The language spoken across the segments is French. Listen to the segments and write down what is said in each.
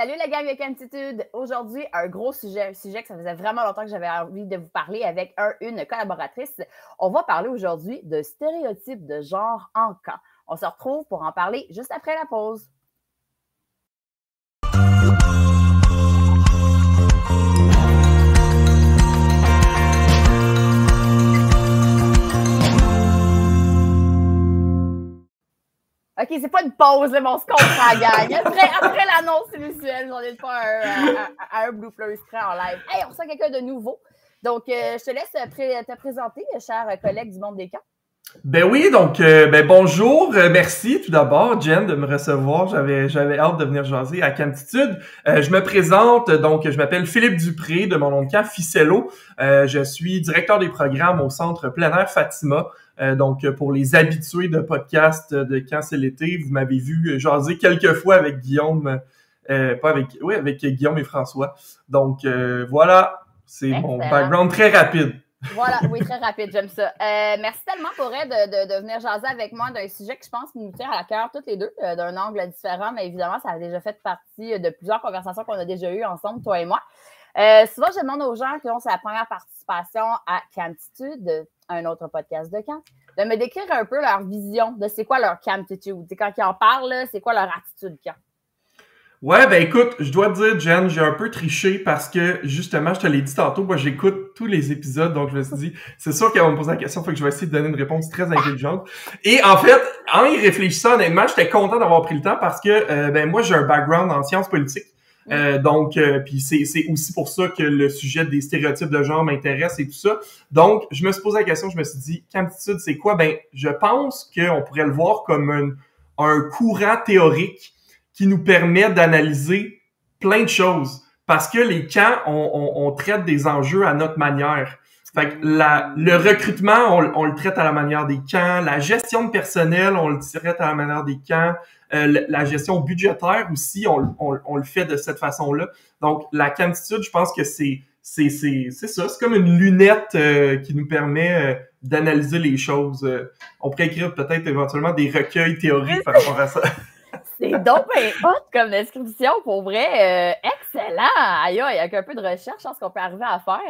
Salut la gang de Cantitude. Aujourd'hui, un gros sujet, un sujet que ça faisait vraiment longtemps que j'avais envie de vous parler avec un, une collaboratrice. On va parler aujourd'hui de stéréotypes de genre en camp. On se retrouve pour en parler juste après la pause. OK, c'est pas une pause, mais on se comprend, gang. Après, après l'annonce visuelle, on est pas un, un, blue en live. Hey, on sent quelqu'un de nouveau. Donc, euh, je te laisse te présenter, cher collègue du monde des camps. Ben oui, donc euh, ben bonjour, euh, merci tout d'abord Jen de me recevoir. J'avais j'avais hâte de venir jaser à Cantitude. je me présente donc je m'appelle Philippe Dupré de mon nom de camp Ficello. je suis directeur des programmes au centre plein air Fatima. Euh, donc, pour les habitués de podcast de Quand c'est l'été, vous m'avez vu jaser quelques fois avec Guillaume, euh, pas avec, oui, avec Guillaume et François. Donc, euh, voilà, c'est mon background très rapide. Voilà, oui, très rapide, j'aime ça. merci tellement pour elle de, venir jaser avec moi d'un sujet que je pense nous tient à cœur toutes les deux, d'un angle différent, mais évidemment, ça a déjà fait partie de plusieurs conversations qu'on a déjà eues ensemble, toi et moi. souvent, je demande aux gens qui ont sa première participation à Cantitude, un autre podcast de camp, de me décrire un peu leur vision de c'est quoi leur camptitude. Quand ils en parlent, c'est quoi leur attitude camp. Ouais, ben écoute, je dois te dire, Jen, j'ai un peu triché parce que justement, je te l'ai dit tantôt, moi j'écoute tous les épisodes, donc je me suis dit, c'est sûr qu'elle va me poser la question, faut que je vais essayer de donner une réponse très intelligente. Et en fait, en y réfléchissant, honnêtement, j'étais content d'avoir pris le temps parce que euh, ben moi j'ai un background en sciences politiques. Euh, donc, euh, puis c'est, aussi pour ça que le sujet des stéréotypes de genre m'intéresse et tout ça. Donc, je me suis posé la question, je me suis dit, quantitude, c'est quoi? Ben, je pense qu'on pourrait le voir comme un, un courant théorique qui nous permet d'analyser plein de choses. Parce que les camps, on, on, traite des enjeux à notre manière. Fait que le recrutement, on, le traite à la manière des camps. La gestion de personnel, on le traite à la manière des camps. Euh, la gestion budgétaire aussi, on, on, le fait de cette façon-là. Donc, la camtitude, je pense que c'est c'est ça, c'est comme une lunette euh, qui nous permet euh, d'analyser les choses. on pourrait écrire peut-être éventuellement des recueils théoriques par rapport à ça. C'est donc hot comme description, pour vrai. excellent! Aïe, avec un peu de recherche, je pense qu'on peut arriver à faire.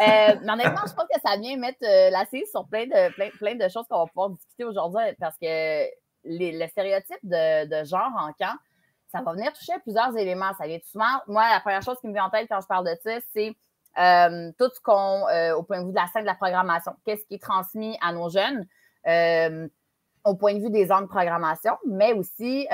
mais honnêtement, je pense que ça vient mettre la cise sur plein de, plein, plein de choses qu'on va pouvoir discuter aujourd'hui parce que les, stéréotypes de, genre en camp, ça va venir toucher plusieurs éléments. Ça vient souvent, moi, la première chose qui me vient en tête quand je parle de ça, c'est euh, tout ce qu'on, euh, au point de vue de la scène de la programmation, qu'est-ce qui est transmis à nos jeunes? Euh, au point de vue des zones de programmation, mais aussi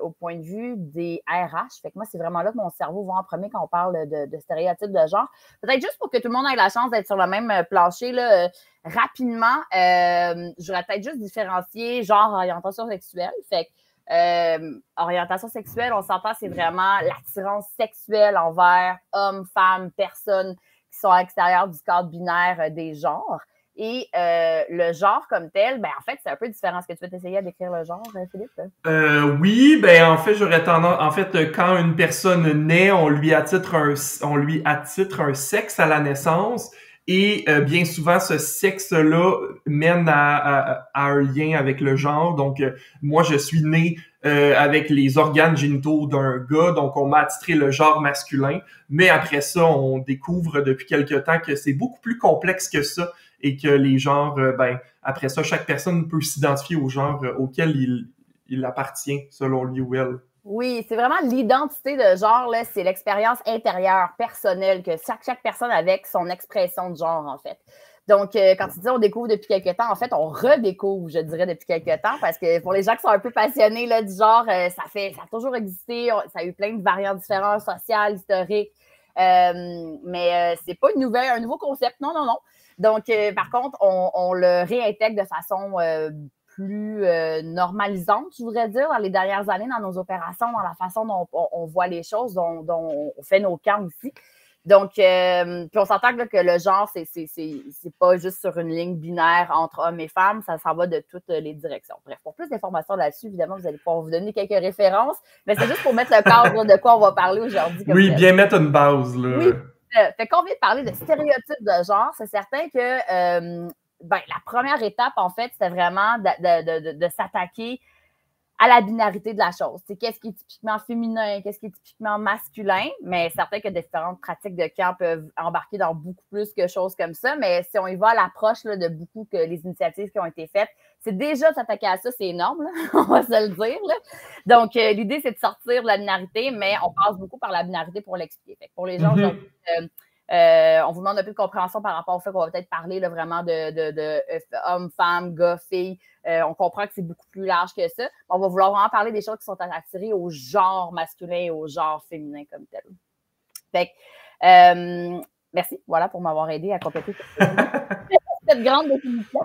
au point de vue des RH. Fait que moi, c'est vraiment là que mon cerveau va en premier quand on parle de, stéréotypes de genre. Peut-être juste pour que tout le monde ait la chance d'être sur le même plancher, là, rapidement, euh, je voudrais peut-être juste différencier genre orientation sexuelle. Fait euh, orientation sexuelle, on s'entend, c'est vraiment l'attirance sexuelle envers hommes, femmes, personnes qui sont à l'extérieur du cadre binaire euh, des genres. Et le genre comme tel, ben en fait, c'est un peu différent. Est-ce que tu veux t'essayer à décrire le genre, Philippe? oui, ben en fait, j'aurais tendance. En fait, quand une personne naît, on lui attitre un, on lui un sexe à la naissance. Et euh, bien souvent, ce sexe-là mène à, un lien avec le genre. Donc, euh, moi, je suis né euh, avec les organes génitaux d'un gars, donc on m'a attitré le genre masculin. Mais après ça, on découvre depuis quelque temps que c'est beaucoup plus complexe que ça et que les genres, ben, après ça, chaque personne peut s'identifier au genre auquel il, il appartient, selon lui ou elle. Oui, c'est vraiment l'identité de genre, c'est l'expérience intérieure, personnelle, que chaque, chaque personne avec son expression de genre, en fait. Donc, euh, quand tu dis on découvre depuis quelques temps, en fait, on redécouvre, je dirais, depuis quelques temps, parce que pour les gens qui sont un peu passionnés là, du genre, euh, ça fait ça a toujours existé, ça a eu plein de variantes différentes, sociales, historiques. Euh, mais c'est pas une nouvelle, un nouveau concept, non, non, non. Donc, par contre, on, on, le réintègre de façon plus euh, normalisante, je voudrais dire, dans les dernières années, dans nos opérations, dans la façon dont on, voit les choses, dont, on fait nos camps aussi. Donc, euh, puis on s'entend que, le genre, c'est, c'est, pas juste sur une ligne binaire entre hommes et femmes, ça s'en va de toutes les directions. Bref, pour plus d'informations là-dessus, évidemment, vous allez pouvoir vous donner quelques références, mais c'est juste pour mettre le cadre de quoi on va parler aujourd'hui. Oui, bien mettre une base. Là. Oui. Fait qu'on vient de parler de stéréotypes de genre. C'est certain que euh, ben, la première étape, en fait, c'était vraiment de, s'attaquer à la binarité de la chose. C'est qu'est-ce qui est typiquement féminin, qu'est-ce qui est typiquement masculin, mais certain que différentes pratiques de camp peuvent embarquer dans beaucoup plus que choses comme ça. Mais si on y va à l'approche de beaucoup que les initiatives qui ont été faites, c'est déjà s'attaquer à ça, c'est énorme, on va se le dire. Donc, euh, l'idée, c'est de sortir de la binarité, mais on passe beaucoup par la binarité pour l'expliquer. Pour les gens, mm-hmm. euh, euh, on vous demande un peu de compréhension par rapport au fait qu'on va peut-être parler vraiment de, de, de, hommes, femmes, gars, filles. on comprend que c'est beaucoup plus large que ça. On va vouloir vraiment parler des choses qui sont attirées au genre masculin et au genre féminin comme tel. Fait merci, voilà, pour m'avoir aidé à compléter cette grande définition.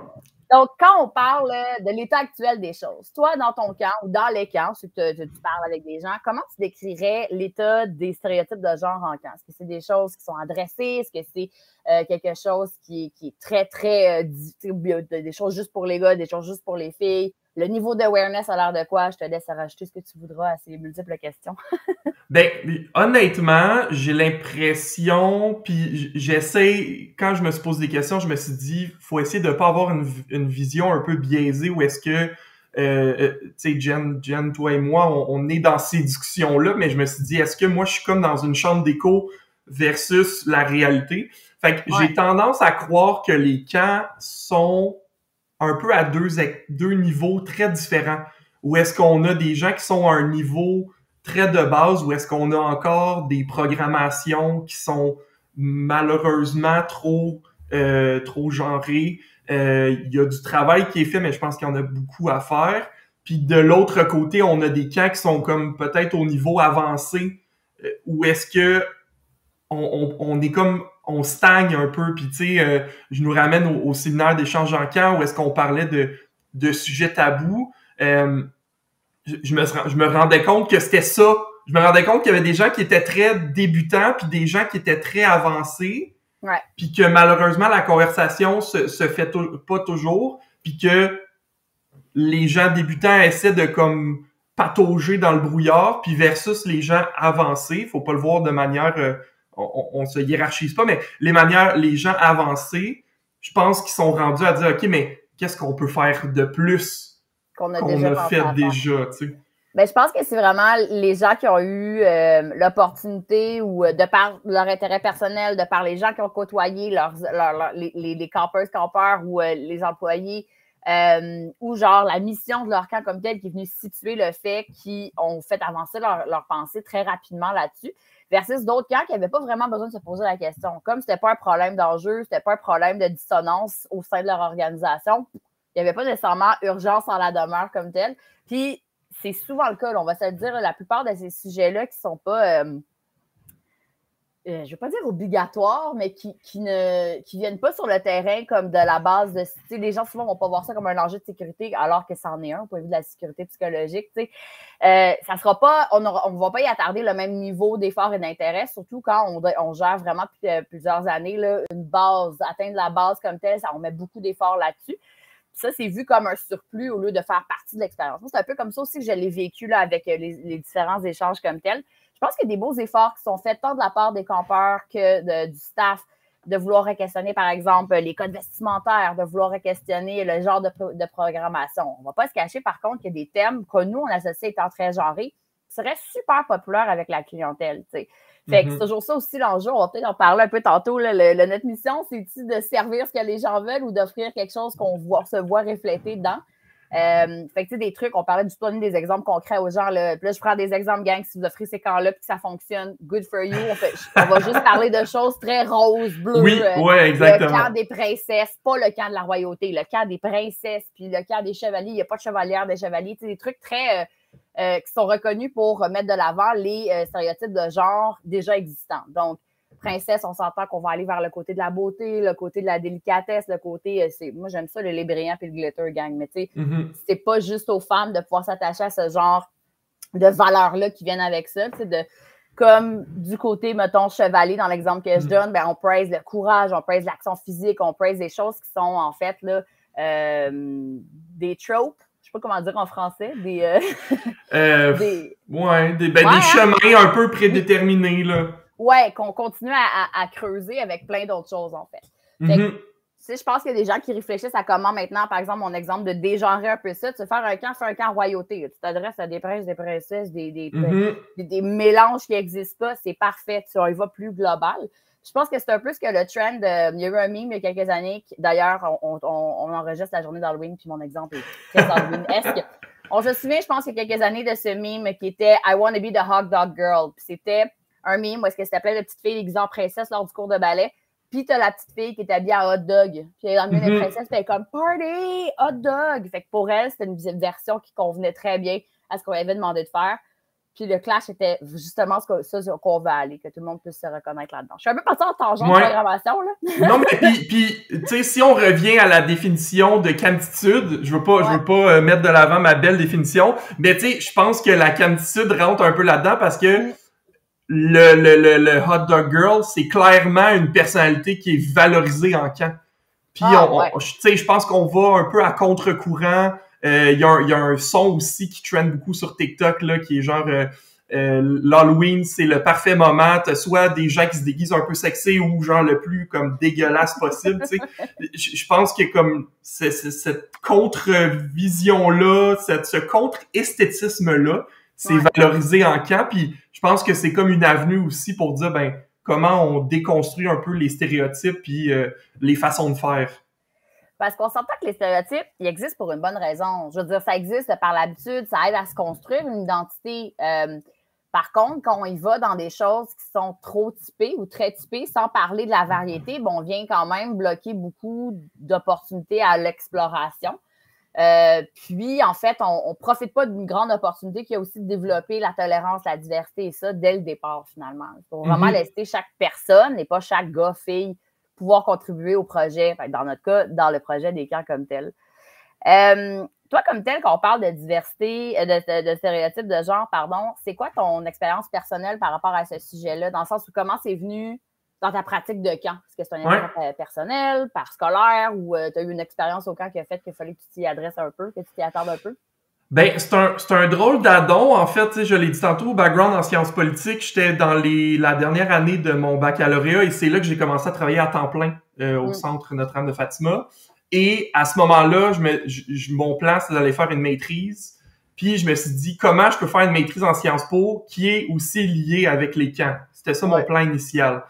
Donc, quand on parle de l'état actuel des choses, toi, dans ton camp ou dans les camps, si tu, parles avec des gens, comment tu décrirais l'état des stéréotypes de genre en camp? Est-ce que c'est des choses qui sont adressées? Est-ce que c'est euh, quelque chose qui, est très, très, euh, des choses juste pour les gars, des choses juste pour les filles? Le niveau d'awareness a l'air de quoi? Je te laisse rajouter ce que tu voudras à ces multiples questions. ben, honnêtement, j'ai l'impression, puis j'essaie, quand je me suis posé des questions, je me suis dit, faut essayer de pas avoir une, une vision un peu biaisée où est-ce que, euh, euh tu sais, Jen, Jen, toi et moi, on, est dans ces discussions-là, mais je me suis dit, est-ce que moi, je suis comme dans une chambre d'écho versus la réalité? Fait que j'ai tendance à croire que les camps sont un peu à deux, niveaux très différents. Ou est-ce qu'on a des gens qui sont à un niveau très de base ou est-ce qu'on a encore des programmations qui sont malheureusement trop euh, trop genrées. Euh, il y a du travail qui est fait, mais je pense qu'il y en a beaucoup à faire. Puis de l'autre côté, on a des camps qui sont comme peut-être au niveau avancé, euh, où est-ce que on, on, est comme on stagne un peu. Puis, tu sais, euh, je nous ramène au, séminaire d'échange en camp où est-ce qu'on parlait de, de sujets tabous. Euh, je, me, je me rendais compte que c'était ça. Je me rendais compte qu'il y avait des gens qui étaient très débutants, puis des gens qui étaient très avancés. Ouais. Puis que malheureusement, la conversation se, se fait pas toujours. Puis que les gens débutants essaient de comme patauger dans le brouillard, puis versus les gens avancés, faut pas le voir de manière euh, on, on, se hiérarchise pas, mais les manières, les gens avancés, je pense qu'ils sont rendus à dire, OK, mais qu'est-ce qu'on peut faire de plus qu'on a, déjà fait déjà, tu sais? Ben, je pense que c'est vraiment les gens qui ont eu euh, l'opportunité ou euh, de par leur intérêt personnel, de par les gens qui ont côtoyé leurs, les, les, campeurs, campeurs ou euh, les employés, ou genre la mission de leur camp comme tel qui est venue situer le fait qu'ils ont fait avancer leur, leur pensée très rapidement là-dessus versus d'autres camps qui n'avaient pas vraiment besoin de se poser la question. Comme ce n'était pas un problème d'enjeu, ce n'était pas un problème de dissonance au sein de leur organisation, il n'y avait pas nécessairement urgence en la demeure comme telle. Puis c'est souvent le cas, on va se dire, la plupart de ces sujets-là qui ne sont pas. Euh, euh, je ne veux pas dire obligatoires, mais qui, ne qui viennent pas sur le terrain comme de la base de. Les gens souvent vont pas voir ça comme un enjeu de sécurité, alors que c'en est un, au point de vue de la sécurité psychologique. Euh, ça sera pas, on ne va pas y attarder le même niveau d'effort et d'intérêt, surtout quand on, gère vraiment euh, plusieurs années une base, atteindre la base comme telle, on met beaucoup d'efforts là-dessus. Ça, c'est vu comme un surplus au lieu de faire partie de l'expérience. C'est un peu comme ça aussi que je l'ai vécu là, avec euh, les, les différents échanges comme tels. Je pense qu'il y a des beaux efforts qui sont faits tant de la part des campeurs que du staff de vouloir questionner, par exemple, les codes vestimentaires, de vouloir questionner le genre de, programmation. On ne va pas se cacher, par contre, qu'il y a des thèmes que nous, on associe étant très genrés, qui seraient super populaires avec la clientèle. Fait que c'est mm-hmm. toujours ça aussi l'enjeu. On va peut-être en parler un peu tantôt. notre mission, c'est-tu de servir ce que les gens veulent ou d'offrir quelque chose qu'on se voit refléter dedans? Euh, fait que, des trucs, on parlait du donner des exemples concrets aux gens. Là. Puis là, je prends des exemples, gang, si vous offrez ces camps-là puis que ça fonctionne, good for you. On, va juste parler de choses très roses, bleues. Oui, euh, ouais, exactement. Le camp des princesses, pas le camp de la royauté, le camp des princesses, puis le camp des chevaliers. Il n'y a pas de chevalière des chevaliers. Des trucs très. Euh, qui sont reconnus pour mettre de l'avant les stéréotypes de genre déjà existants. Donc, princesse, on s'entend qu'on va aller vers le côté de la beauté, le côté de la délicatesse, le côté. Euh, c'est Moi, j'aime ça, le lait brillant et le glitter gang. Mais tu sais, mm-hmm. c'est pas juste aux femmes de pouvoir s'attacher à ce genre de valeurs-là qui viennent avec ça. De, comme du côté, mettons, chevalier, dans l'exemple que je mm-hmm. donne, ben, on praise le courage, on praise l'action physique, on praise des choses qui sont en fait là, euh, des tropes je sais pas comment dire en français, des. Euh, euh ouais, des, ben, des hein? chemins un peu prédéterminés, là ouais, qu'on continue à, creuser avec plein d'autres choses, en fait. Mm-hmm. sais, je pense qu'il y a des gens qui réfléchissent à comment maintenant, par exemple, mon exemple de dégenrer un peu ça. Tu faire un camp, fais un camp royauté. Tu t'adresses à des princes, des princesses, des, des, Mhm. des, des mélanges qui n'existent pas. C'est parfait. Tu y vas plus global. Je pense que c'est un peu ce que le trend. euh, il y a eu un meme il y a quelques années. D'ailleurs, on, on- on enregistre la journée d'Halloween, puis mon exemple est très Halloween-esque. On se souvient, je pense, il y a quelques années de ce meme qui était I want to be the hot dog girl. Puis c'était un meme où est-ce que c'était plein de petites filles déguisées en princesse lors du cours de ballet. Puis t'as la petite fille qui est habillée en hot dog. Puis elle est dans le milieu des Mhm. princesses, puis elle est comme Party, hot dog. Fait que pour elle, c'était une version qui convenait très bien à ce qu'on avait demandé de faire. Puis le clash était justement ce que- ça sur qu'on veut aller, que tout le monde puisse se reconnaître là-dedans. Je suis un peu partie en tangent de Ouais. programmation, là. Non, mais puis, puis tu sais, si on revient à la définition de camtitude, je veux pas, je veux pas euh, mettre de l'avant ma belle définition, mais tu sais, je pense que la camtitude rentre un peu là-dedans parce que. Le, le, le, le hot dog girl, c'est clairement une personnalité qui est valorisée en camp. Puis, Ah, on, ouais. tu sais, je pense qu'on va un peu à contre-courant. Euh, Il y, a un- il y a un son aussi qui trend beaucoup sur TikTok, là, qui est genre... euh, euh, l'Halloween, c'est le parfait moment. T'as soit des gens qui se déguisent un peu sexy ou genre le plus comme dégueulasse possible. tu sais. Je pense que comme cette contre-vision-là, ce contre-esthétisme-là, c'est Ouais. valorisé en camp. Puis je pense que c'est comme une avenue aussi pour dire ben comment on déconstruit un peu les stéréotypes puis euh, les façons de faire. Parce qu'on s'entend que les stéréotypes, ils existent pour une bonne raison. Je veux dire, ça existe par l'habitude, ça aide à se construire une identité. Euh, par contre, quand on y va dans des choses qui sont trop typées ou très typées, sans parler de la variété, bon, on vient quand même bloquer beaucoup d'opportunités à l'exploration. Euh, puis, en fait, on ne profite pas d'une grande opportunité qui a aussi de développer la tolérance, la diversité et ça dès le départ, finalement. Il faut vraiment laisser chaque personne et pas chaque gars, fille, pouvoir contribuer au projet, dans notre cas, dans le projet des camps comme tel. Euh, toi, comme tel, quand on parle de diversité, euh, de, de- de stéréotypes de genre, pardon, c'est quoi ton expérience personnelle par rapport à ce sujet-là, dans le sens où comment c'est venu dans ta pratique de camp? Est-ce que c'est un exemple euh, personnel, par scolaire, ou tu as eu une expérience au camp qui a fait qu'il fallait que tu t'y adresses un peu, que tu t'y attardes un peu? Ben, c'est un, un drôle d'addon. En fait, je l'ai dit tantôt, background en sciences politiques, j'étais dans les, la dernière année de mon baccalauréat et c'est là que j'ai commencé à travailler à temps plein euh, au Mm. centre Notre-Dame de Fatima. Et à ce moment-là, je me, je- je- mon plan, c'est d'aller faire une maîtrise. Puis je me suis dit, comment je peux faire une maîtrise en Sciences Po qui est aussi liée avec les camps? C'était ça mon Ouais. plan initial.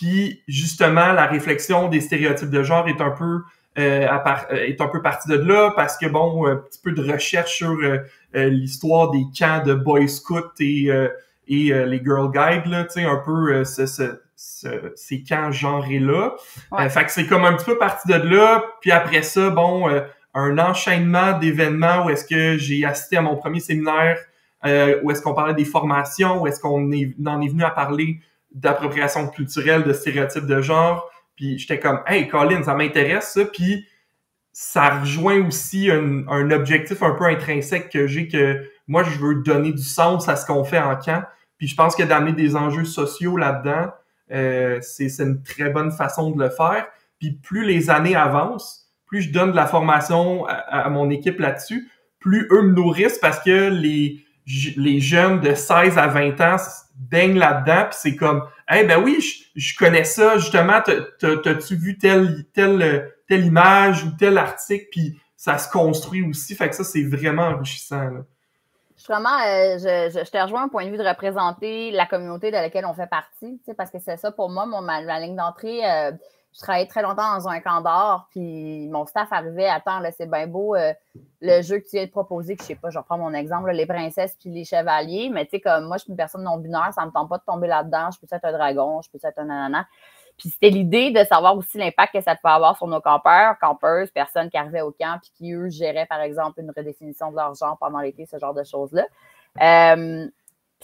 Puis justement, la réflexion des stéréotypes de genre est un peu euh, euh, est un peu partie de là parce que bon, un petit peu de recherche sur euh, euh, l'histoire des camps de Boy Scouts et euh, et les Girl Guides là, tu sais un peu ce, ce- ce- ces camps genrés là. Ouais. fait que c'est comme un petit peu parti de là. Puis après ça, bon, un enchaînement d'événements où est-ce que j'ai assisté à mon premier séminaire, où est-ce qu'on parlait des formations, où est-ce qu'on est, en est venu à parler d'appropriation culturelle, de stéréotypes de genre. Puis j'étais comme, hey, Colin, ça m'intéresse ça. Puis ça rejoint aussi un, un objectif un peu intrinsèque que j'ai que moi, je veux donner du sens à ce qu'on fait en camp. Puis je pense que d'amener des enjeux sociaux là-dedans, euh, c'est une très bonne façon de le faire. Puis plus les années avancent, plus je donne de la formation à, à mon équipe là-dessus, plus eux me nourrissent parce que les, les jeunes de 16 à 20 ans baignent là-dedans, puis c'est comme, eh ben oui, je, je connais ça, justement, T'as- t'as- t'as-tu vu telle, telle, telle image ou tel article, puis ça se construit aussi, fait que ça, c'est vraiment enrichissant. Je vraiment, euh, je, te rejoins un point de vue de représenter la communauté de laquelle on fait partie, parce que c'est ça pour moi, mon, ma, ma ligne d'entrée. euh, je travaillais très longtemps dans un camp d'or, puis mon staff arrivait, attends, là, c'est bien beau, euh, le jeu que tu viens de proposer, que je sais pas, je reprends mon exemple, les princesses puis les chevaliers, mais tu sais, comme moi, je suis une personne non-binaire, ça me tente pas de tomber là-dedans, je peux être un dragon, je peux être un nanana. Puis c'était l'idée de savoir aussi l'impact que ça pouvait avoir sur nos campeurs, campeuses, personnes qui arrivaient au camp, puis qui, eux, géraient, par exemple, une redéfinition de leur genre pendant l'été, ce genre de choses-là. Euh,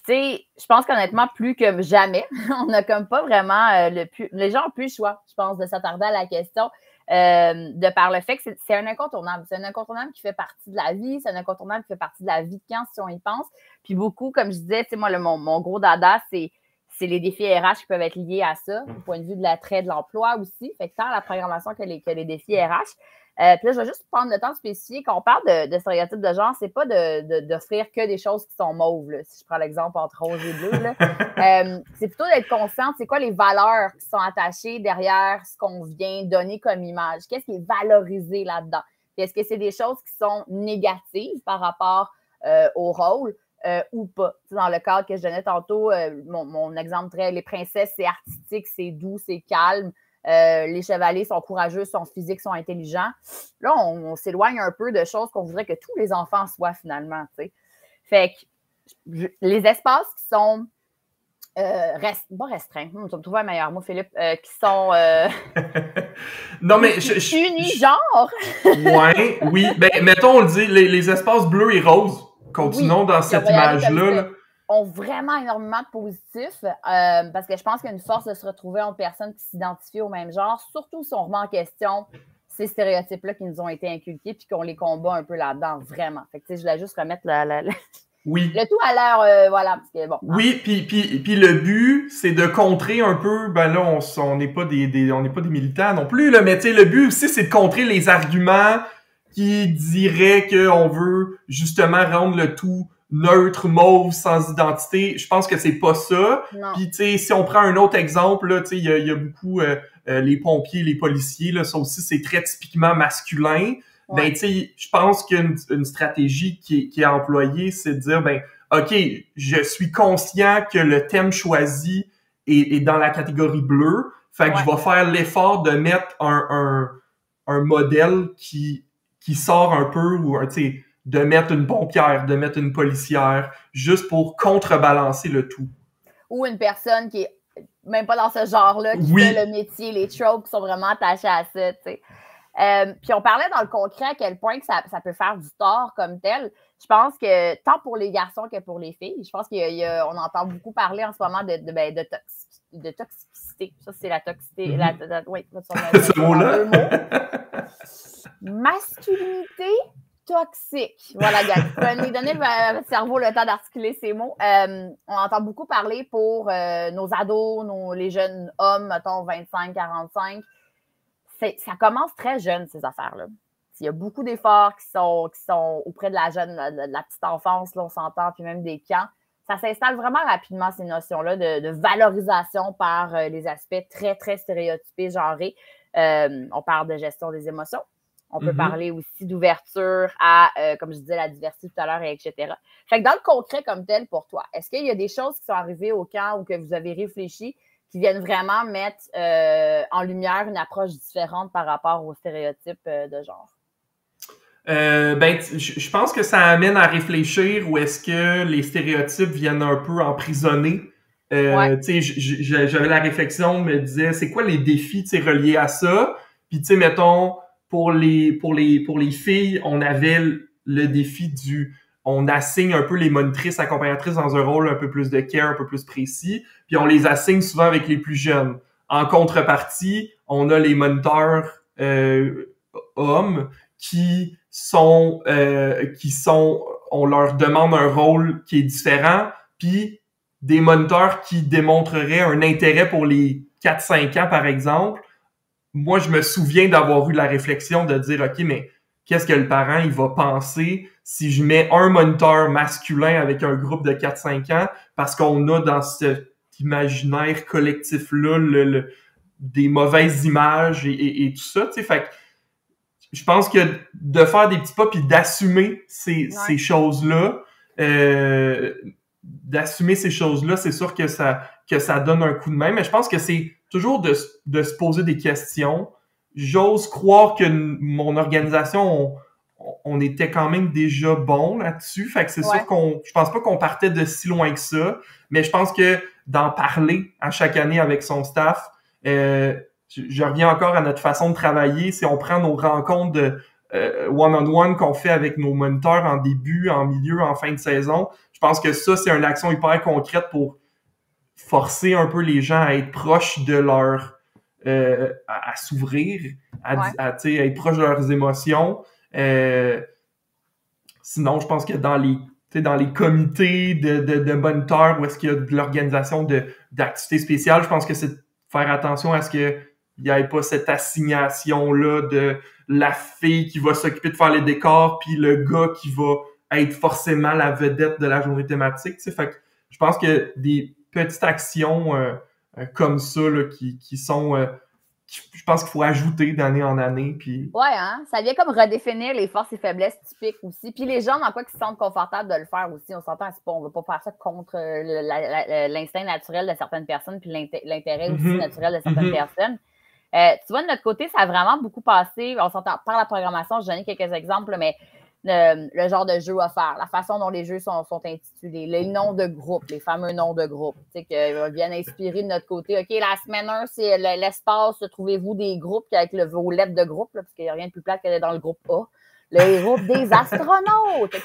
tu sais, je pense qu'honnêtement, plus que jamais, on n'a comme pas vraiment euh, le plus. Les gens ont plus le choix, je pense, de s'attarder à la question. euh, de par le fait que c'est- un incontournable. C'est un incontournable qui fait partie de la vie, c'est un incontournable qui fait partie de la vie de camp, si on y pense. Puis beaucoup, comme je disais, moi, le, mon, mon gros dada, c'est c'est les défis RH qui peuvent être liés à ça, du point de vue de l'attrait de l'emploi aussi. Fait que tant la programmation que les, que les défis RH. Euh, puis là, je vais juste prendre le temps de spécifier. Quand on parle de, stéréotypes de genre, c'est pas d'offrir de, que des choses qui sont mauves, si je prends l'exemple entre rose et bleu. Euh, c'est plutôt d'être consciente, c'est quoi les valeurs qui sont attachées derrière ce qu'on vient donner comme image? Qu'est-ce qui est valorisé là-dedans? Est-ce que c'est des choses qui sont négatives par rapport euh, au rôle? ou pas? Dans le cadre que je donnais tantôt, mon, mon, exemple très, les princesses, c'est artistique, c'est doux, c'est calme. Euh, les chevaliers sont courageux, sont physiques, sont intelligents. Là, on, s'éloigne un peu de choses qu'on voudrait que tous les enfants soient finalement. Fait que les espaces qui sont euh, rest, pas restreints, tu vas me un meilleur mot, Philippe, euh, qui sont. non, mais. Je, genre. ouais, oui. Ben, mettons, on le dit, les, espaces bleus et roses. Continuons dans cette image-là. Ont vraiment énormément de positifs euh, parce que je pense qu'il y a une force de se retrouver entre personnes qui s'identifient au même genre, surtout si on remet en question ces stéréotypes-là qui nous ont été inculqués puis qu'on les combat un peu là-dedans, vraiment. Fait que, je voulais juste remettre oui. le tout à l'heure, euh, voilà. bon, oui, puis, puis, puis le but, c'est de contrer un peu, ben là, on n'est pas des, on n'est pas des militants non plus, là, mais le but aussi, c'est de contrer les arguments qui diraient qu'on veut justement rendre le tout neutre, mauve, sans identité. Je pense que c'est pas ça. Puis, tu sais, si on prend un autre exemple, là, tu sais, il y, a, beaucoup euh, euh, les pompiers, les policiers, là, ça aussi, c'est très typiquement masculin. Ben, tu sais, je pense qu'une une stratégie qui, qui est employée, c'est de dire, ben, OK, je suis conscient que le thème choisi est, est dans la catégorie bleue. Fait que je vais faire l'effort de mettre un, un, un modèle qui, qui sort un peu, ou, tu sais, de mettre une pompière, de mettre une policière, juste pour contrebalancer le tout. Ou une personne qui est même pas dans ce genre-là, qui fait le métier, les tropes qui sont vraiment attachés à ça, tu sais. Euh, puis on parlait dans le concret à quel point que ça, ça, peut faire du tort comme tel. Je pense que tant pour les garçons que pour les filles, je pense qu'on entend beaucoup parler en ce moment de, de, ben, de, de toxicité. Ça, c'est la toxicité. Mm-hmm. la, oui, ce mot-là? Masculinité, toxique. Voilà, Gabi. Prenez, donnez votre cerveau le temps d'articuler ces mots. Euh, on entend beaucoup parler pour euh, nos ados, les jeunes hommes, mettons 25, 45. Ça commence très jeune, ces affaires-là. Il y a beaucoup d'efforts qui sont, auprès de la jeune, de la petite enfance, on s'entend, puis même des camps. Ça s'installe vraiment rapidement, ces notions-là de, valorisation par euh, les aspects très, très stéréotypés, genrés. on parle de gestion des émotions, on peut mm-hmm. parler aussi d'ouverture à, euh, comme je disais, la diversité tout à l'heure, etc. Fait que dans le concret comme tel pour toi, est-ce qu'il y a des choses qui sont arrivées au camp ou que vous avez réfléchi qui viennent vraiment mettre euh, en lumière une approche différente par rapport aux stéréotypes euh, de genre? ben, je pense que ça amène à réfléchir où est-ce que les stéréotypes viennent un peu emprisonner. J'avais la réflexion, me disait, c'est quoi les défis reliés à ça? Puis, tu sais, mettons, pour les, pour les, pour les filles, on avait le défi du, on assigne un peu les monitrices accompagnatrices dans un rôle un peu plus de care, un peu plus précis, puis on les assigne souvent avec les plus jeunes. En contrepartie, on a les moniteurs euh, hommes qui sont, euh, qui sont, on leur demande un rôle qui est différent, puis des moniteurs qui démontreraient un intérêt pour les 4-5 ans, par exemple, moi, je me souviens d'avoir eu la réflexion de dire, OK, mais qu'est-ce que le parent, il va penser si je mets un moniteur masculin avec un groupe de 4-5 ans parce qu'on a dans cet imaginaire collectif-là le, des mauvaises images et, tout ça, tu sais, fait je pense que de faire des petits pas puis d'assumer ces, ces choses-là, euh, d'assumer ces choses-là, c'est sûr que ça, que ça donne un coup de main, mais je pense que c'est toujours de, de, se poser des questions. J'ose croire que mon organisation, on, on, était quand même déjà bon là-dessus. Fait que c'est sûr qu'on, je pense pas qu'on partait de si loin que ça, mais je pense que d'en parler à chaque année avec son staff, euh, je, reviens encore à notre façon de travailler. Si on prend nos rencontres de euh, one-on-one qu'on fait avec nos moniteurs en début, en milieu, en fin de saison, je pense que ça, c'est une action hyper concrète pour forcer un peu les gens à être proches de leur euh, à, s'ouvrir, à, être proches de leurs émotions. Euh, sinon, je pense que dans les dans les comités de, de, de moniteurs où est-ce qu'il y a de l'organisation d'activités spéciales, je pense que c'est de faire attention à ce qu'il n'y ait pas cette assignation-là de la fille qui va s'occuper de faire les décors, puis le gars qui va être forcément la vedette de la journée thématique. Fait que je pense que des petites actions euh, euh, comme ça là, qui, qui sont euh, je pense qu'il faut ajouter d'année en année. Puis... Ouais, hein? ça vient comme redéfinir les forces et faiblesses typiques aussi. Puis les gens, dans quoi, qui se sentent confortables de le faire aussi. On s'entend, pas, on ne veut pas faire ça contre l'instinct naturel de certaines personnes, puis l'intérêt aussi mm-hmm. naturel de certaines mm-hmm. personnes. Euh, tu vois, de notre côté, ça a vraiment beaucoup passé. On s'entend par la programmation, je donne quelques exemples, mais le, genre de jeu à faire, la façon dont les jeux sont, intitulés, les noms de groupe, les fameux noms de groupe, tu sais, qui viennent inspirer de notre côté. OK, la semaine 1, c'est l'espace, trouvez-vous des groupes avec le, vos lettres de groupe, parce qu'il n'y a rien de plus plat qu'elle est dans le groupe A. Le groupe des astronautes.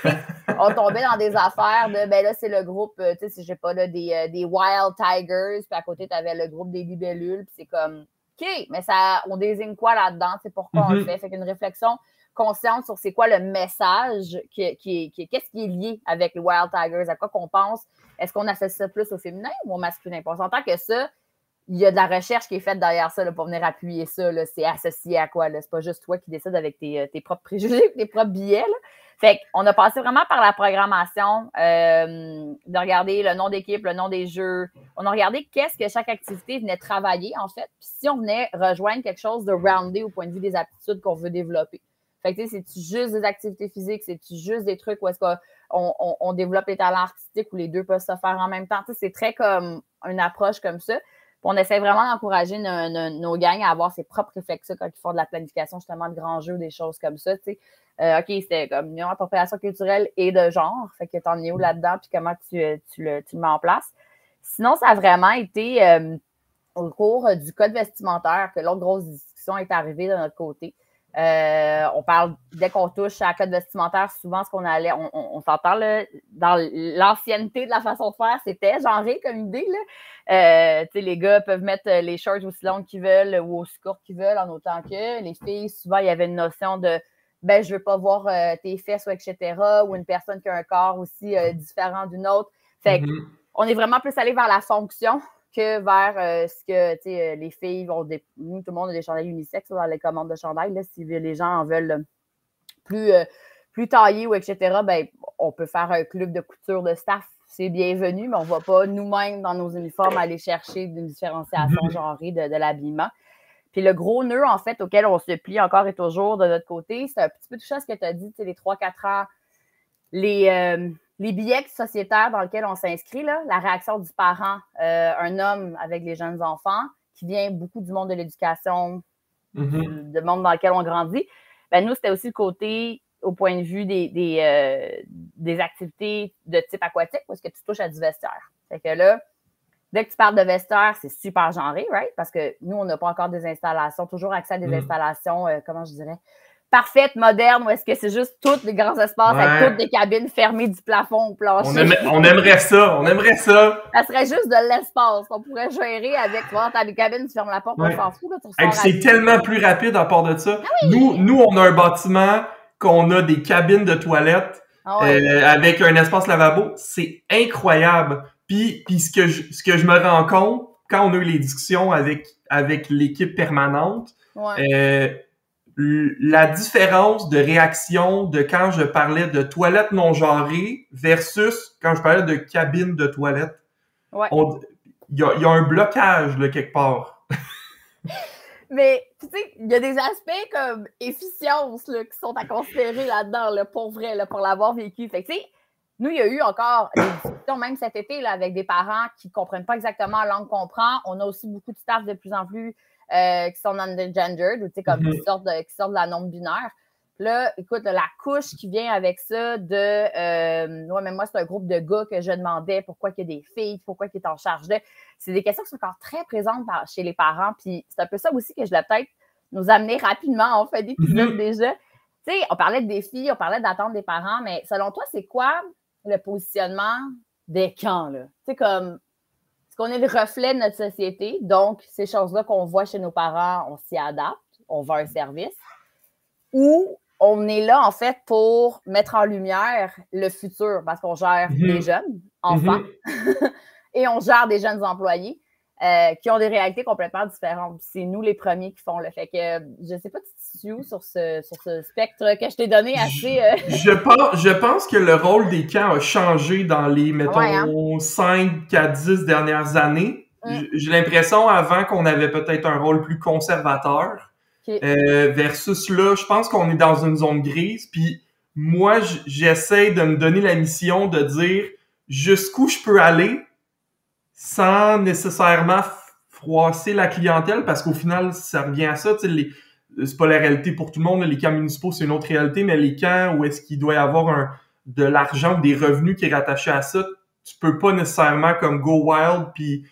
On tombait dans des affaires de, ben là, c'est le groupe, euh, tu sais, si j'ai pas là, des, euh, des Wild Tigers, puis à côté, tu avais le groupe des libellules, puis c'est comme, OK, mais ça, on désigne quoi là-dedans? C'est pourquoi on le mm-hmm. fait? Fait qu'une réflexion consciente sur c'est quoi le message, qui, qui, qu'est-ce qui est lié avec les Wild Tigers, à quoi qu'on pense? Est-ce qu'on associe ça plus au féminin ou au masculin? On s'entend que ça, il y a de la recherche qui est faite derrière ça pour venir appuyer ça. C'est associé à quoi? C'est pas juste toi qui décides avec tes, tes propres préjugés, tes propres billets. Fait qu'on a passé vraiment par la programmation, euh, de regarder le nom d'équipe, le nom des jeux. On a regardé qu'est-ce que chaque activité venait travailler, en fait. Puis si on venait rejoindre quelque chose de roundé au point de vue des aptitudes qu'on veut développer. Fait que, c'est juste des activités physiques, c'est juste des trucs où est-ce qu'on on, développe les talents artistiques où les deux peuvent se faire en même temps? c'est très comme une approche comme ça. on essaie vraiment d'encourager nos, gangs à avoir ses propres réflexions quand ils font de la planification, justement, de grands jeux, des choses comme ça. Euh, OK, c'était comme une appropriation culturelle et de genre. Fait que t'en es où là-dedans, puis comment tu, tu, le, tu, mets en place? Sinon, ça a vraiment été euh, au cours du code vestimentaire que l'autre grosse discussion est arrivée de notre côté. Euh, on parle, dès qu'on touche à la code vestimentaire, souvent ce qu'on allait, on, on, s'entend dans l'ancienneté de la façon de faire, c'était genré comme idée. Là. Euh, les gars peuvent mettre les shorts aussi longs qu'ils veulent ou aussi courts qu'ils veulent, en autant que les filles, souvent, il y avait une notion de ben, je veux pas voir euh, tes fesses, ou etc., ou une personne qui a un corps aussi différent d'une autre. Fait mm-hmm. on est vraiment plus allé vers la fonction que vers euh, ce que euh, les filles vont. Des... Nous, tout le monde a des chandails unisexes dans les commandes de chandail. Là, si les gens en veulent plus, euh, plus taillés ou etc., ben, on peut faire un club de couture de staff. C'est bienvenu, mais on ne va pas nous-mêmes dans nos uniformes aller chercher une différenciation mm-hmm. genrée de, de l'habillement. Puis le gros nœud, en fait, auquel on se plie encore et toujours de notre côté, c'est un petit peu tout à ce que tu as dit, les 3-4 ans, les, les billets sociétaires dans lesquels on s'inscrit, la réaction du parent, euh, un homme avec les jeunes enfants, qui vient beaucoup du monde de l'éducation, mm-hmm. du monde dans lequel on grandit, ben nous, c'était aussi le côté au point de vue des, des, euh, activités de type aquatique, parce que tu touches à du vestiaire. Fait que là, dès que tu parles de vestiaire, c'est super genré, right? Parce que nous, on n'a pas encore des installations, toujours accès à des mm. installations, euh, comment je dirais, parfaite, moderne, ou est-ce que c'est juste tous les grands espaces avec toutes des cabines fermées du plafond au plancher? On, aimerait ça, on aimerait ça. Ça serait juste de l'espace. On pourrait gérer avec, tu t'as des cabines, tu fermes la porte, on s'en fout. c'est tellement plus rapide à part de ça. Ah nous, nous, on a un bâtiment qu'on a des cabines de toilettes ah euh, avec un espace lavabo. C'est incroyable. Puis, puis ce, que je, ce que je me rends compte, quand on a eu les discussions avec, avec l'équipe permanente, euh, la différence de réaction de quand je parlais de toilettes non genrées versus quand je parlais de cabine de toilette. Il y, a, un blocage là, quelque part. Mais tu sais, il y a des aspects comme efficience là, qui sont à considérer là-dedans, là, pour vrai, là, pour l'avoir vécu. Fait que, nous, il y a eu encore des discussions, même cet été, là, avec des parents qui ne comprennent pas exactement la langue qu'on prend. On a aussi beaucoup de staff de plus en plus euh, qui sont undergendered ou tu sais, comme qui, mhm. sortent de, qui sortent de la norme binaire. Là, écoute, la couche qui vient avec ça de euh, ouais, mais moi, c'est un groupe de gars que je demandais pourquoi il y a des filles, pourquoi ils est en charge de. C'est des questions qui sont encore très présentes chez les parents. Puis c'est un peu ça aussi que je voulais peut-être nous amener rapidement, en fait, des mm déjà. Tu sais, on parlait de défis, on parlait d'attente des parents, mais selon toi, c'est quoi le positionnement des camps, là? Tu sais, comme on est le reflet de notre société. Donc, ces choses-là qu'on voit chez nos parents, on s'y adapte, on va un service. Ou on est là, en fait, pour mettre en lumière le futur, parce qu'on gère des jeunes, enfants, mhm. et on gère des jeunes employés. Euh, qui ont des réalités complètement différentes. C'est nous les premiers qui font le fait que je sais pas si tu sur ce, sur ce spectre que je t'ai donné assez. Euh, je, pense, je pense que le rôle des camps a changé dans les, mettons, 5 hein. à 10 dernières années. Mm. J'ai l'impression avant qu'on avait peut-être un rôle plus conservateur. Euh, versus là, je pense qu'on est dans une zone grise. Puis moi, j'essaie de me donner la mission de dire jusqu'où je peux aller sans nécessairement froisser la clientèle parce qu'au final, ça revient à ça. C'est pas la réalité pour tout le monde. Les camps municipaux, c'est une autre réalité, mais les camps où est-ce qu'il doit y avoir un, de l'argent ou des revenus qui est rattaché à ça, tu peux pas nécessairement comme go wild puis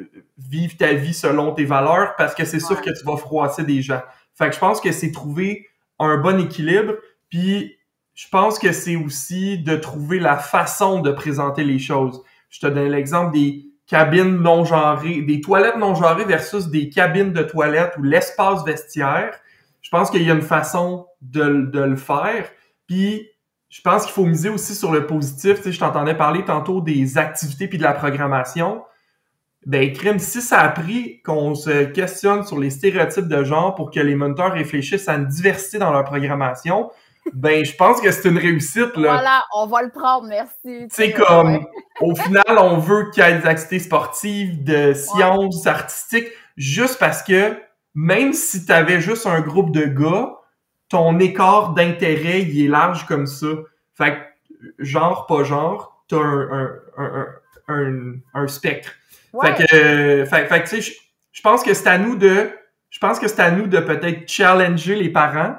euh, vivre ta vie selon tes valeurs parce que c'est sûr que tu vas froisser des gens. Fait que je pense que c'est trouver un bon équilibre puis je pense que c'est aussi de trouver la façon de présenter les choses. Je te donne l'exemple des cabines non genrées, des toilettes non genrées versus des cabines de toilettes ou l'espace vestiaire. Je pense qu'il y a une façon de, le faire. Puis, je pense qu'il faut miser aussi sur le positif. Tu sais, je t'entendais parler tantôt des activités puis de la programmation. Ben, crime, si ça a pris qu'on se questionne sur les stéréotypes de genre pour que les moniteurs réfléchissent à une diversité dans leur programmation, ben, je pense que c'est une réussite, là. Voilà, on va le prendre, merci. C'est comme, au final, on veut qu'il y ait des activités sportives, de sciences, artistiques, juste parce que même si tu avais juste un groupe de gars, ton écart d'intérêt, il est large comme ça. Fait que, genre, pas genre, t'as un, un, un, un, spectre. Fait que, fait, tu sais, je pense que c'est à nous de, je pense que c'est à nous de peut-être challenger les parents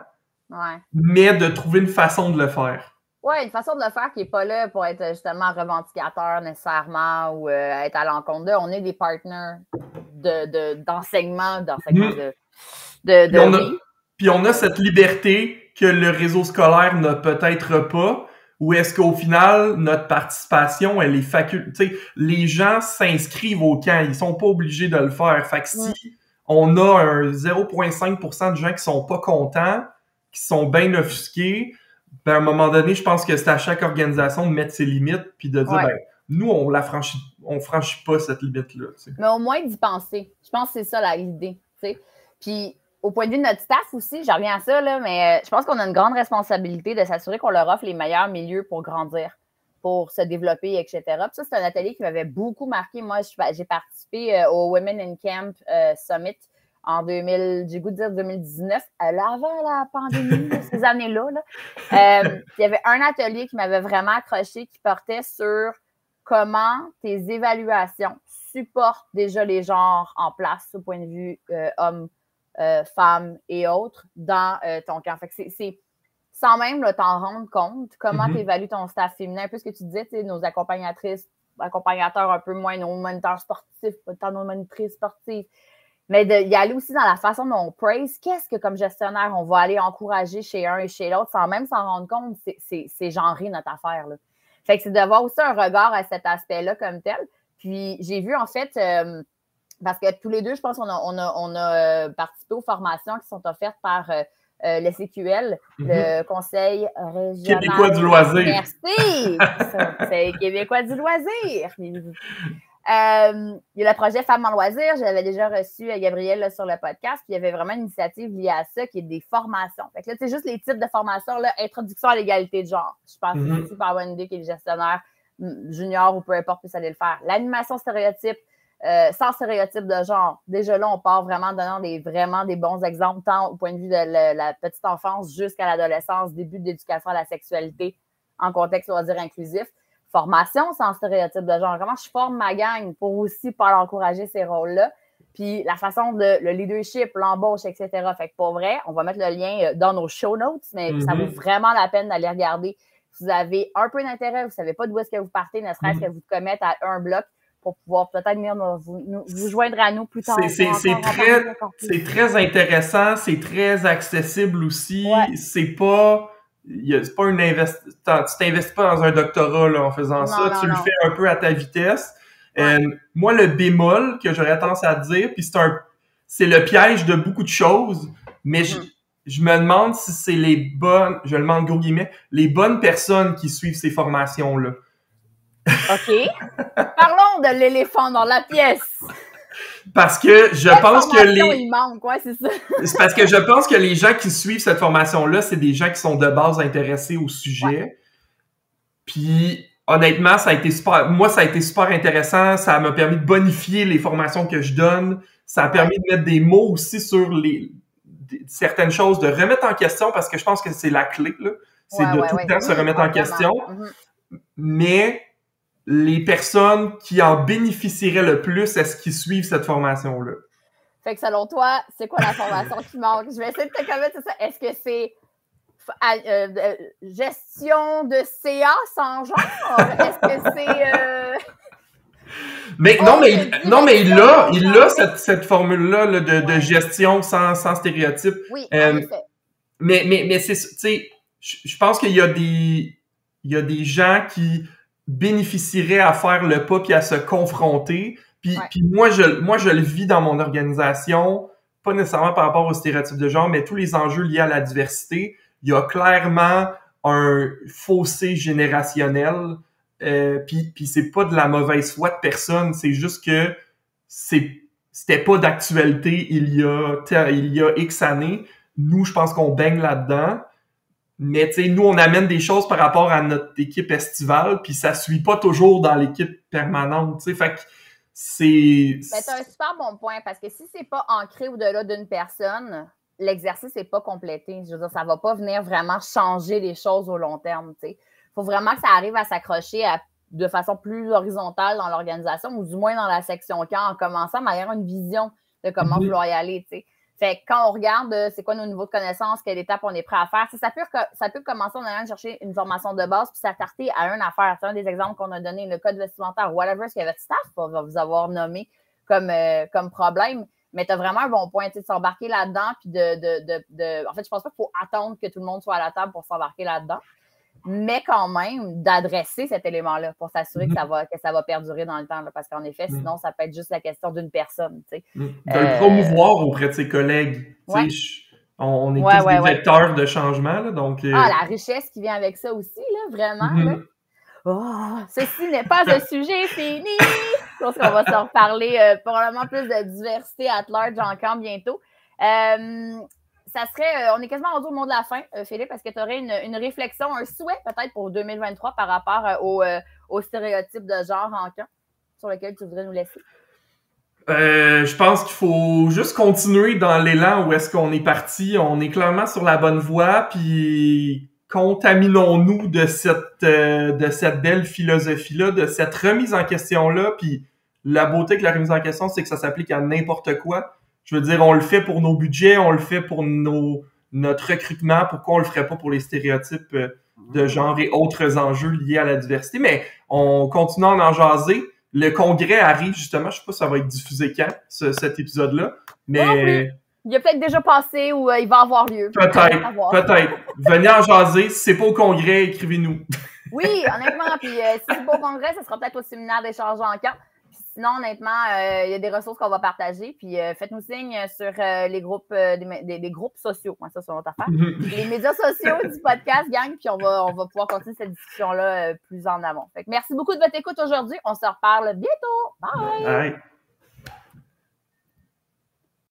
mais de trouver une façon de le faire. Oui, une façon de le faire qui n'est pas là pour être justement revendicateur nécessairement ou euh, être à l'encontre d'eux. On est des partenaires d'enseignement, de, d'enseignement mm. de, de, puis, on a, cette liberté que le réseau scolaire n'a peut-être pas, ou est-ce qu'au final, notre participation, elle est? Les gens s'inscrivent au camp, ils sont pas obligés de le faire. Fait que si on a un 0,5% de gens qui sont pas contents, qui sont bien offusqués, ben, à un moment donné, je pense que c'est à chaque organisation de mettre ses limites puis de dire, ben, nous, on la franchit, on franchit pas cette limite-là. Mais au moins d'y penser. Je pense que c'est ça l'idée. Puis au point de vue de notre staff aussi, je reviens à ça, là, mais euh, je pense qu'on a une grande responsabilité de s'assurer qu'on leur offre les meilleurs milieux pour grandir, pour se développer, etc. Puis ça, c'est un atelier qui m'avait beaucoup marqué. Moi, j'ai participé euh, au Women in Camp euh, Summit en 2000, j'ai goût de dire 2019, avant la pandémie, ces années-là. Euh, il y avait un atelier qui m'avait vraiment accroché qui portait sur comment tes évaluations supportent déjà les genres en place au point de vue euh, hommes, euh, femmes et autres dans ton camp. Fait que c'est sans même t'en rendre compte, comment mm-hmm. tu évalues ton staff féminin, un peu ce que tu disais, nos accompagnatrices, accompagnateurs un peu moins, nos moniteurs sportifs, pas tant nos monitrices sportives, mais d'y aller aussi dans la façon dont on praise. Qu'est-ce que, comme gestionnaire, on va aller encourager chez un et chez l'autre sans même s'en rendre compte? C'est genré notre affaire. Là. Fait que c'est d'avoir aussi un regard à cet aspect-là comme tel. Puis j'ai vu, en fait, euh, parce que tous les deux, je pense qu'on a, on a, on a euh, participé aux formations qui sont offertes par euh, le CQL, le mm-hmm. Conseil régional. Québécois du loisir. Merci! C'est Québécois du loisir. Euh, il y a le projet Femmes en loisirs. J'avais déjà reçu euh, Gabriel sur le podcast. Puis il y avait vraiment une initiative liée à ça qui est des formations. Fait que là, c'est juste les types de formations. Là, introduction à l'égalité de genre. Je pense mm -hmm. par Wendy qui est le gestionnaire junior ou peu importe, puis ça allait le faire. L'animation stéréotype, euh, sans stéréotype de genre. Déjà là, on part vraiment en donnant des, vraiment des bons exemples, tant au point de vue de la, petite enfance jusqu'à l'adolescence, début d'éducation à la sexualité en contexte loisir inclusif formation sans stéréotype de genre. Comment je forme ma gang pour aussi pas encourager ces rôles-là? Puis la façon de le leadership, l'embauche, etc. Fait que pour vrai, on va mettre le lien euh, dans nos show notes, mais ça vaut mm-hmm. vraiment la peine d'aller regarder. Si vous avez un peu d'intérêt, vous ne savez pas d'où est-ce que vous partez, ne serait-ce mm-hmm. que vous commettre à un bloc pour pouvoir peut-être venir vous, vous, joindre à nous plus tard. C'est très, très intéressant, c'est très accessible aussi. C'est pas c'est pas une investissement. Tu t'investis pas dans un doctorat là, en faisant ça. tu le fais un peu à ta vitesse. Euh, moi, le bémol que j'aurais tendance à dire, puis c'est un c'est le piège de beaucoup de choses, mais je, mm. je, me demande si c'est les bonnes, je le demande gros guillemets, les bonnes personnes qui suivent ces formations-là. OK. Parlons de l'éléphant dans la pièce. Parce que je pense que les. Il manque, ouais, c'est ça. c'est parce que je pense que les gens qui suivent cette formation-là, c'est des gens qui sont de base intéressés au sujet. Puis honnêtement, ça a été super. Moi, ça a été super intéressant. Ça m'a permis de bonifier les formations que je donne. Ça a permis de mettre des mots aussi sur les certaines choses, de remettre en question parce que je pense que c'est la clé. C'est de tout le temps se remettre en question. Mm-hmm. Mais les personnes qui en bénéficieraient le plus, est-ce qu'ils suivent cette formation-là? Fait que selon toi, c'est quoi la formation qui manque? Je vais essayer de te convaincre ça. Est-ce que c'est euh, euh, gestion de CA sans genre? Est-ce que c'est. Euh, mais non, mais, non, mais il a, il a cette, cette formule-là de, de, gestion sans, sans stéréotype. Oui, en effet. Mais, mais, mais c'est, tu sais, je pense qu'il y a des, il y a des gens qui bénéficieraient à faire le pas puis à se confronter. Puis, puis moi, je, moi, je le vis dans mon organisation, pas nécessairement par rapport aux stéréotypes de genre, mais tous les enjeux liés à la diversité il y a clairement un fossé générationnel. Euh, puis, puis c'est pas de la mauvaise foi de personne, c'est juste que c'est c'était pas d'actualité il y a il y a X années. Nous, je pense qu'on baigne là-dedans. Mais tu sais, nous, on amène des choses par rapport à notre équipe estivale, puis ça suit pas toujours dans l'équipe permanente. Tu sais, fait que c'est. C'est un super bon point parce que si c'est pas ancré au-delà d'une personne, l'exercice n'est pas complété. Je veux dire, ça ne va pas venir vraiment changer les choses au long terme. Il faut vraiment que ça arrive à s'accrocher de façon plus horizontale dans l'organisation, ou du moins dans la section K, en commençant à avoir une vision de comment mm-hmm. vouloir y aller. Fait que quand on regarde euh, c'est quoi nos niveaux de connaissances, quelle étape on est prêt à faire, ça peut, ça peut commencer en allant chercher une formation de base puis s'attarder à une affaire. C'est un des exemples qu'on a donné, le code vestimentaire, whatever ce que votre staff va vous avoir nommé comme, euh, comme problème? Mais tu vraiment un bon point, de s'embarquer là-dedans, puis de, de, de, de, En fait, je pense pas qu'il faut attendre que tout le monde soit à la table pour s'embarquer là-dedans, mais quand même d'adresser cet élément-là pour s'assurer que, ça va, que ça va perdurer dans le temps, parce qu'en effet, mm. sinon, ça peut être juste la question d'une personne. tu sais. Mm. De le promouvoir auprès de ses collègues. On est tous des vecteurs de changement, donc... Euh, ah, la richesse qui vient avec ça aussi, là, vraiment, mm-hmm. Oh, ceci n'est pas un sujet fini. Je pense qu'on va s'en reparler euh, probablement plus de diversité à large encore bientôt. Euh, ça serait, euh, on est quasiment rendu au monde de la fin, Philippe, parce que tu aurais une, réflexion, un souhait peut-être pour 2023 par rapport aux stéréotypes de genre en camp sur lequel tu voudrais nous laisser? je pense qu'il faut juste continuer dans l'élan où est-ce qu'on est parti. On est clairement sur la bonne voie, puis contaminons-nous de cette euh, de cette belle philosophie là, de cette remise en question là, puis la beauté de la remise en question, c'est que ça s'applique à n'importe quoi. Je veux dire, on le fait pour nos budgets, on le fait pour nos notre recrutement, pourquoi on le ferait pas pour les stéréotypes euh, de genre et autres enjeux liés à la diversité, mais on continue à en jaser. Le congrès arrive justement, je sais pas si ça va être diffusé quand, cet épisode-là, mais il a peut-être déjà passé ou euh, il va avoir lieu. Peut-être, peut-être. Venez en jaser. Si c'est pas au congrès, écrivez-nous. oui, honnêtement. Puis euh, si c'est pas au congrès, ce sera peut-être au séminaire d'échange en camp. Sinon, honnêtement, euh, il y a des ressources qu'on va partager. Puis faites-nous signe sur les groupes des, groupes sociaux. ça, c'est notre affaire. les médias sociaux du podcast, gang. Puis on va, on va pouvoir continuer cette discussion-là plus en amont. merci beaucoup de votre écoute aujourd'hui. On se reparle bientôt. Bye. Bye.